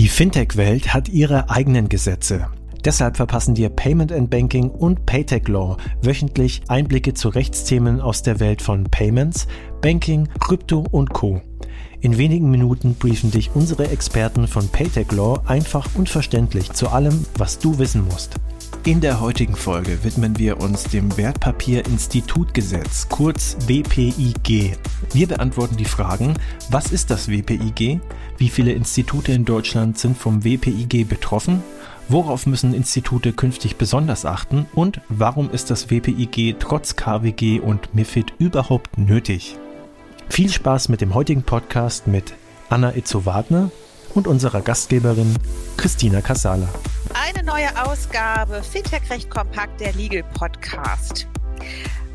Die Fintech-Welt hat ihre eigenen Gesetze. Deshalb verpassen dir Payment and Banking und Paytech Law wöchentlich Einblicke zu Rechtsthemen aus der Welt von Payments, Banking, Krypto und Co. In wenigen Minuten briefen dich unsere Experten von Paytech Law einfach und verständlich zu allem, was du wissen musst. In der heutigen Folge widmen wir uns dem Wertpapierinstitutgesetz, kurz WPIG. Wir beantworten die Fragen, was ist das WPIG? Wie viele Institute in Deutschland sind vom WPIG betroffen? Worauf müssen Institute künftig besonders achten? Und warum ist das WPIG trotz KWG und MIFID überhaupt nötig? Viel Spaß mit dem heutigen Podcast mit Anna Itzo-Wagner und unserer Gastgeberin Christina Casala. Eine neue Ausgabe Fintech Recht Kompakt, der Legal Podcast.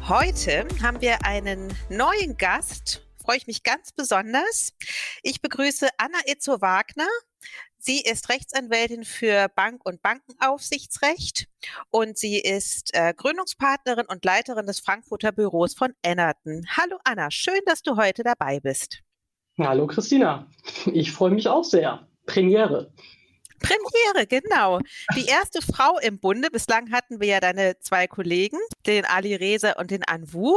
Heute haben wir einen neuen Gast, freue ich mich ganz besonders. Ich begrüße Anna Itzo-Wagner. Sie ist Rechtsanwältin für Bank- und Bankenaufsichtsrecht und sie ist äh, Gründungspartnerin und Leiterin des Frankfurter Büros von Ennerton. Hallo Anna, schön, dass du heute dabei bist. Hallo Christina, ich freue mich auch sehr. Premiere. Premiere, genau. Die erste Frau im Bunde. Bislang hatten wir ja deine zwei Kollegen, den Ali Reza und den Anwu.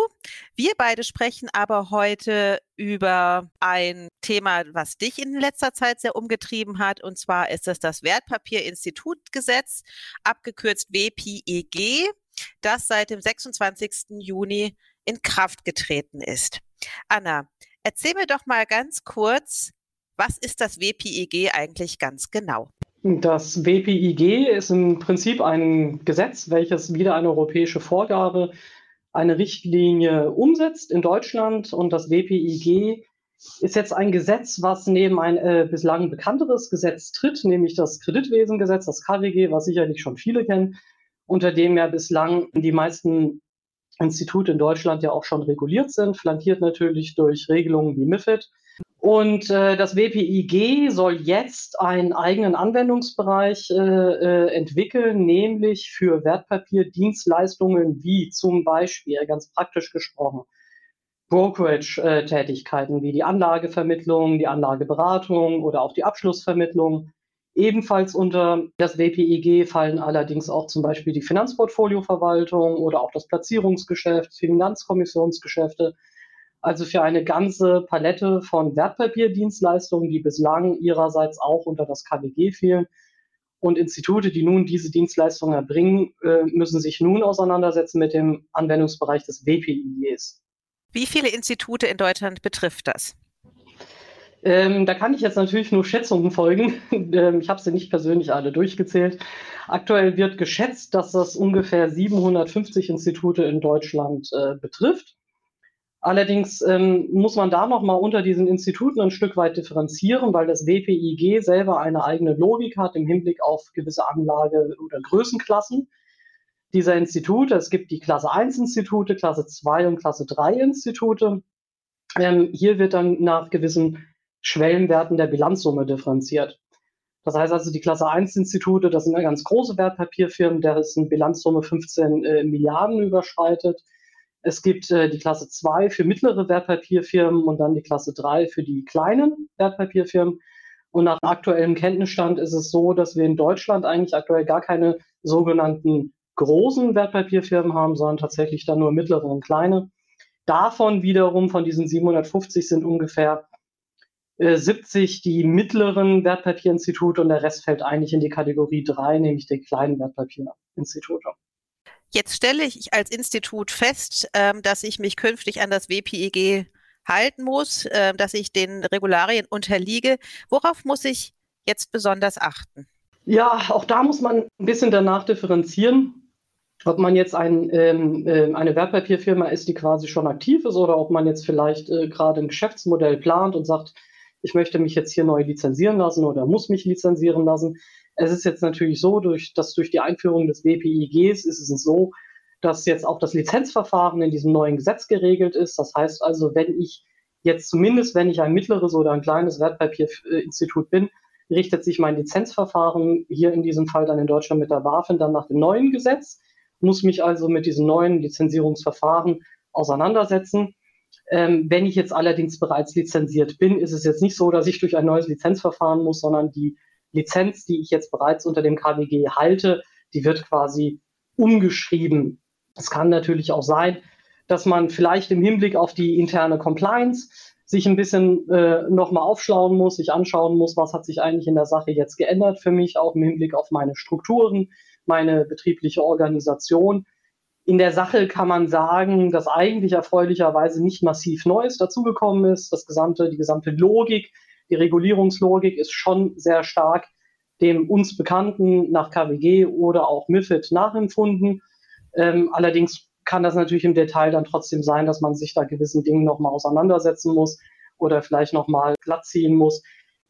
Wir beide sprechen aber heute über ein Thema, was dich in letzter Zeit sehr umgetrieben hat. Und zwar ist es das Wertpapierinstitutgesetz, abgekürzt WPEG, das seit dem 26. Juni in Kraft getreten ist. Anna, Erzähl mir doch mal ganz kurz, was ist das WPIG eigentlich ganz genau? Das WPIG ist im Prinzip ein Gesetz, welches wieder eine europäische Vorgabe, eine Richtlinie umsetzt in Deutschland. Und das WPIG ist jetzt ein Gesetz, was neben ein äh, bislang bekannteres Gesetz tritt, nämlich das Kreditwesengesetz, das KWG, was sicherlich schon viele kennen, unter dem ja bislang die meisten Institute in Deutschland ja auch schon reguliert sind, flankiert natürlich durch Regelungen wie MIFID. Und äh, das WPIG soll jetzt einen eigenen Anwendungsbereich äh, äh, entwickeln, nämlich für Wertpapierdienstleistungen wie zum Beispiel, ganz praktisch gesprochen, Brokerage-Tätigkeiten wie die Anlagevermittlung, die Anlageberatung oder auch die Abschlussvermittlung Ebenfalls unter das WPIG fallen allerdings auch zum Beispiel die Finanzportfolioverwaltung oder auch das Platzierungsgeschäft, Finanzkommissionsgeschäfte. Also für eine ganze Palette von Wertpapierdienstleistungen, die bislang ihrerseits auch unter das KWG fielen. Und Institute, die nun diese Dienstleistungen erbringen, äh, müssen sich nun auseinandersetzen mit dem Anwendungsbereich des WPIGs. Wie viele Institute in Deutschland betrifft das? Ähm, da kann ich jetzt natürlich nur Schätzungen folgen. Ähm, ich habe sie nicht persönlich alle durchgezählt. Aktuell wird geschätzt, dass das ungefähr 750 Institute in Deutschland äh, betrifft. Allerdings ähm, muss man da nochmal unter diesen Instituten ein Stück weit differenzieren, weil das WPIG selber eine eigene Logik hat im Hinblick auf gewisse Anlage- oder Größenklassen dieser Institute. Es gibt die Klasse 1 Institute, Klasse 2 und Klasse 3 Institute. Ähm, hier wird dann nach gewissen Schwellenwerten der Bilanzsumme differenziert. Das heißt also, die Klasse 1 Institute, das sind ganz große Wertpapierfirmen, dessen Bilanzsumme 15 äh, Milliarden überschreitet. Es gibt äh, die Klasse 2 für mittlere Wertpapierfirmen und dann die Klasse 3 für die kleinen Wertpapierfirmen. Und nach aktuellem Kenntnisstand ist es so, dass wir in Deutschland eigentlich aktuell gar keine sogenannten großen Wertpapierfirmen haben, sondern tatsächlich dann nur mittlere und kleine. Davon wiederum, von diesen 750 sind ungefähr 70 äh, die mittleren Wertpapierinstitute und der Rest fällt eigentlich in die Kategorie 3, nämlich die kleinen Wertpapierinstitute. Jetzt stelle ich als Institut fest, ähm, dass ich mich künftig an das WPIG halten muss, ähm, dass ich den Regularien unterliege. Worauf muss ich jetzt besonders achten? Ja, auch da muss man ein bisschen danach differenzieren, ob man jetzt ein, ähm, äh, eine Wertpapierfirma ist, die quasi schon aktiv ist, oder ob man jetzt vielleicht äh, gerade ein Geschäftsmodell plant und sagt, ich möchte mich jetzt hier neu lizenzieren lassen oder muss mich lizenzieren lassen. Es ist jetzt natürlich so, durch, dass durch die Einführung des WPIGs ist es so, dass jetzt auch das Lizenzverfahren in diesem neuen Gesetz geregelt ist. Das heißt also, wenn ich jetzt zumindest, wenn ich ein mittleres oder ein kleines Wertpapierinstitut bin, richtet sich mein Lizenzverfahren hier in diesem Fall dann in Deutschland mit der BaFin dann nach dem neuen Gesetz, muss mich also mit diesem neuen Lizenzierungsverfahren auseinandersetzen. Ähm, wenn ich jetzt allerdings bereits lizenziert bin, ist es jetzt nicht so, dass ich durch ein neues Lizenzverfahren muss, sondern die Lizenz, die ich jetzt bereits unter dem KWG halte, die wird quasi umgeschrieben. Es kann natürlich auch sein, dass man vielleicht im Hinblick auf die interne Compliance sich ein bisschen äh, nochmal aufschlauen muss, sich anschauen muss, was hat sich eigentlich in der Sache jetzt geändert für mich, auch im Hinblick auf meine Strukturen, meine betriebliche Organisation. In der Sache kann man sagen, dass eigentlich erfreulicherweise nicht massiv Neues dazugekommen ist. Das gesamte, die gesamte Logik, die Regulierungslogik ist schon sehr stark dem uns bekannten nach KWG oder auch MIFID nachempfunden. Ähm, allerdings kann das natürlich im Detail dann trotzdem sein, dass man sich da gewissen Dingen nochmal auseinandersetzen muss oder vielleicht nochmal glatt ziehen muss.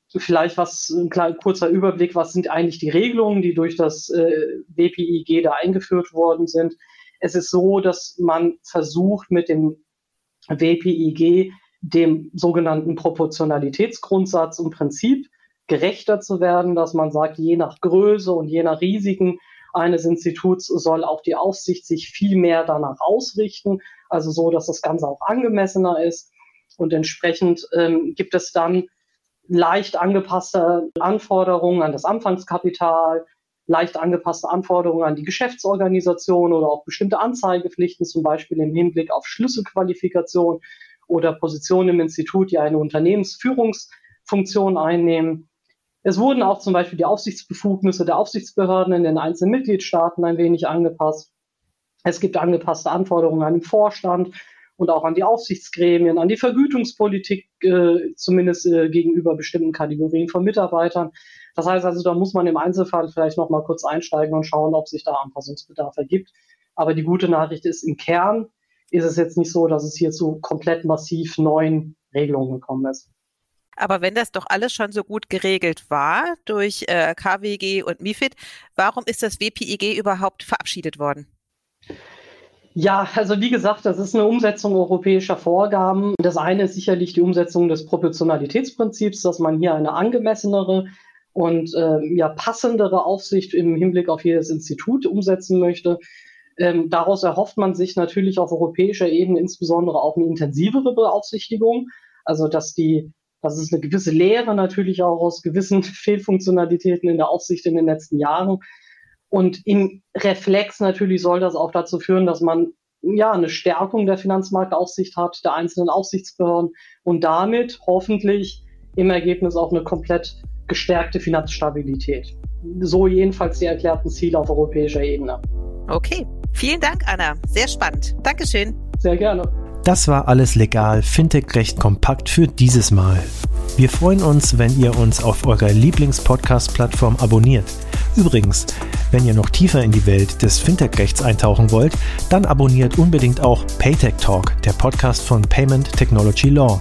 Vielleicht was, ein kleiner, kurzer Überblick, was sind eigentlich die Regelungen, die durch das äh, WPIG da eingeführt worden sind. Es ist so, dass man versucht, mit dem WPIG dem sogenannten Proportionalitätsgrundsatz im Prinzip gerechter zu werden, dass man sagt, je nach Größe und je nach Risiken eines Instituts soll auch die Aufsicht sich viel mehr danach ausrichten, also so, dass das Ganze auch angemessener ist. Und entsprechend ähm, gibt es dann leicht angepasste Anforderungen an das Anfangskapital, leicht angepasste Anforderungen an die Geschäftsorganisation oder auch bestimmte Anzeigepflichten, zum Beispiel im Hinblick auf Schlüsselqualifikation oder Positionen im Institut, die eine Unternehmensführungsfunktion einnehmen. Es wurden auch zum Beispiel die Aufsichtsbefugnisse der Aufsichtsbehörden in den einzelnen Mitgliedstaaten ein wenig angepasst. Es gibt angepasste Anforderungen an den Vorstand und auch an die Aufsichtsgremien, an die Vergütungspolitik, äh, zumindest äh, gegenüber bestimmten Kategorien von Mitarbeitern. Das heißt also, da muss man im Einzelfall vielleicht noch mal kurz einsteigen und schauen, ob sich da Anpassungsbedarf ergibt. Aber die gute Nachricht ist, im Kern ist es jetzt nicht so, dass es hier zu komplett massiv neuen Regelungen gekommen ist. Aber wenn das doch alles schon so gut geregelt war durch äh, KWG und MIFID, warum ist das WPIG überhaupt verabschiedet worden? Ja, also wie gesagt, das ist eine Umsetzung europäischer Vorgaben. Das eine ist sicherlich die Umsetzung des Proportionalitätsprinzips, dass man hier eine angemessenere und äh, ja, passendere Aufsicht im Hinblick auf jedes Institut umsetzen möchte. Ähm, daraus erhofft man sich natürlich auf europäischer Ebene insbesondere auch eine intensivere Beaufsichtigung, also dass die das ist eine gewisse Lehre natürlich auch aus gewissen Fehlfunktionalitäten in der Aufsicht in den letzten Jahren. Und im Reflex natürlich soll das auch dazu führen, dass man ja eine Stärkung der Finanzmarktaufsicht hat, der einzelnen Aufsichtsbehörden und damit hoffentlich im Ergebnis auch eine komplett gestärkte Finanzstabilität. So jedenfalls die erklärten Ziele auf europäischer Ebene. Okay, vielen Dank, Anna. Sehr spannend. Dankeschön. Sehr gerne. Das war alles legal, Fintech recht kompakt für dieses Mal. Wir freuen uns, wenn ihr uns auf eurer Lieblings-Podcast-Plattform abonniert. Übrigens, wenn ihr noch tiefer in die Welt des Fintech-Rechts eintauchen wollt, dann abonniert unbedingt auch Paytech Talk, der Podcast von Payment Technology Law.